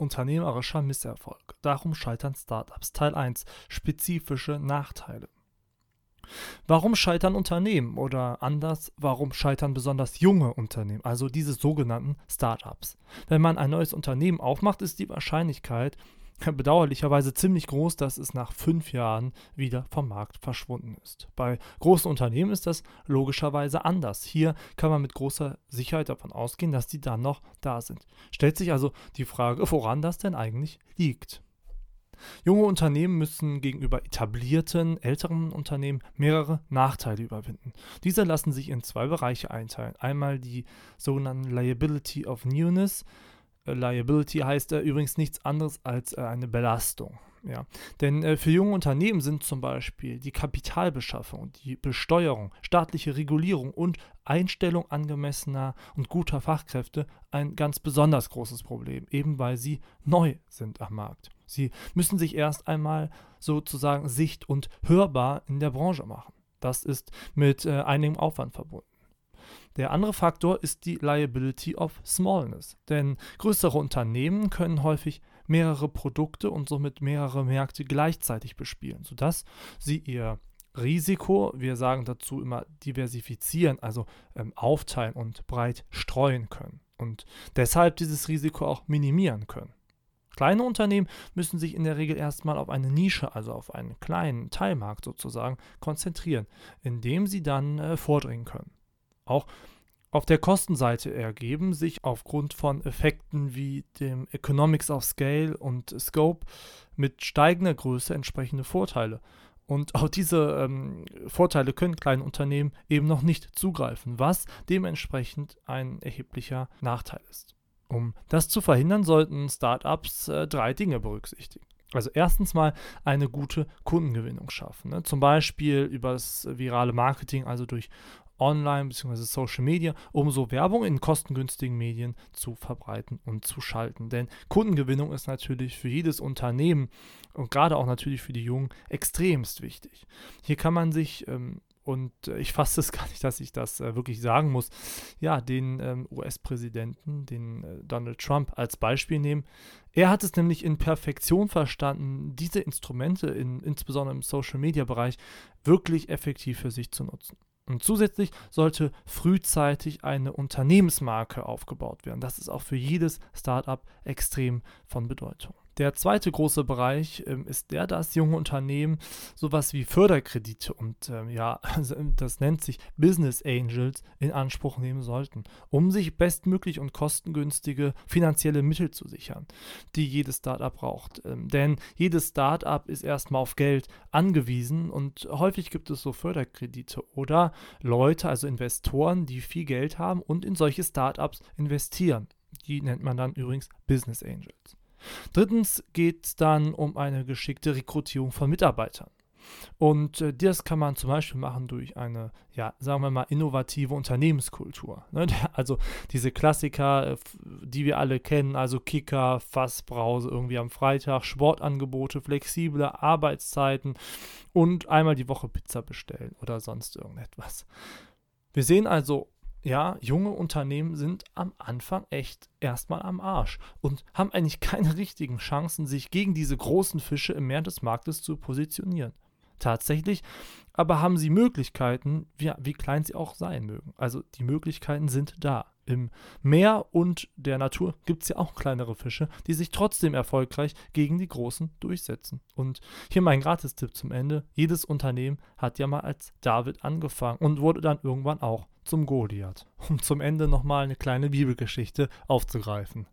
unternehmerischer Misserfolg. Darum scheitern Startups. Teil 1. Spezifische Nachteile. Warum scheitern Unternehmen oder anders, warum scheitern besonders junge Unternehmen, also diese sogenannten Startups? Wenn man ein neues Unternehmen aufmacht, ist die Wahrscheinlichkeit bedauerlicherweise ziemlich groß, dass es nach fünf Jahren wieder vom Markt verschwunden ist. Bei großen Unternehmen ist das logischerweise anders. Hier kann man mit großer Sicherheit davon ausgehen, dass die dann noch da sind. Stellt sich also die Frage, woran das denn eigentlich liegt. Junge Unternehmen müssen gegenüber etablierten, älteren Unternehmen mehrere Nachteile überwinden. Diese lassen sich in zwei Bereiche einteilen. Einmal die sogenannten Liability of Newness. Äh, Liability heißt äh, übrigens nichts anderes als äh, eine Belastung. Ja. Denn äh, für junge Unternehmen sind zum Beispiel die Kapitalbeschaffung, die Besteuerung, staatliche Regulierung und Einstellung angemessener und guter Fachkräfte ein ganz besonders großes Problem, eben weil sie neu sind am Markt. Sie müssen sich erst einmal sozusagen sicht- und hörbar in der Branche machen. Das ist mit äh, einigem Aufwand verbunden. Der andere Faktor ist die Liability of Smallness, denn größere Unternehmen können häufig mehrere Produkte und somit mehrere Märkte gleichzeitig bespielen, sodass sie ihr Risiko, wir sagen dazu immer diversifizieren, also ähm, aufteilen und breit streuen können und deshalb dieses Risiko auch minimieren können. Kleine Unternehmen müssen sich in der Regel erstmal auf eine Nische, also auf einen kleinen Teilmarkt sozusagen, konzentrieren, indem sie dann äh, vordringen können. Auch auf der Kostenseite ergeben sich aufgrund von Effekten wie dem Economics of Scale und Scope mit steigender Größe entsprechende Vorteile. Und auch diese ähm, Vorteile können kleine Unternehmen eben noch nicht zugreifen, was dementsprechend ein erheblicher Nachteil ist. Um das zu verhindern, sollten Startups äh, drei Dinge berücksichtigen. Also erstens mal eine gute Kundengewinnung schaffen. Ne? Zum Beispiel über das virale Marketing, also durch Online- bzw. Social Media, um so Werbung in kostengünstigen Medien zu verbreiten und zu schalten. Denn Kundengewinnung ist natürlich für jedes Unternehmen und gerade auch natürlich für die Jungen extremst wichtig. Hier kann man sich ähm, und äh, ich fasse es gar nicht, dass ich das äh, wirklich sagen muss, ja, den ähm, US-Präsidenten, den äh, Donald Trump als Beispiel nehmen. Er hat es nämlich in Perfektion verstanden, diese Instrumente, in, insbesondere im Social-Media-Bereich, wirklich effektiv für sich zu nutzen. Und zusätzlich sollte frühzeitig eine Unternehmensmarke aufgebaut werden. Das ist auch für jedes Startup extrem von Bedeutung. Der zweite große Bereich ähm, ist der, dass junge Unternehmen sowas wie Förderkredite und ähm, ja, das nennt sich Business Angels in Anspruch nehmen sollten, um sich bestmöglich und kostengünstige finanzielle Mittel zu sichern, die jedes Startup braucht. Ähm, denn jedes Startup ist erstmal auf Geld angewiesen und häufig gibt es so Förderkredite oder Leute, also Investoren, die viel Geld haben und in solche Startups investieren. Die nennt man dann übrigens Business Angels. Drittens geht es dann um eine geschickte Rekrutierung von Mitarbeitern. Und äh, das kann man zum Beispiel machen durch eine, ja, sagen wir mal, innovative Unternehmenskultur. Ne? Also diese Klassiker, äh, die wir alle kennen, also Kicker, Fassbrause irgendwie am Freitag, Sportangebote, flexible Arbeitszeiten und einmal die Woche Pizza bestellen oder sonst irgendetwas. Wir sehen also ja, junge Unternehmen sind am Anfang echt erstmal am Arsch und haben eigentlich keine richtigen Chancen, sich gegen diese großen Fische im Meer des Marktes zu positionieren. Tatsächlich aber haben sie Möglichkeiten, wie, wie klein sie auch sein mögen. Also die Möglichkeiten sind da. Im Meer und der Natur gibt es ja auch kleinere Fische, die sich trotzdem erfolgreich gegen die großen durchsetzen. Und hier mein Gratistipp zum Ende. Jedes Unternehmen hat ja mal als David angefangen und wurde dann irgendwann auch zum Goliath. Um zum Ende nochmal eine kleine Bibelgeschichte aufzugreifen.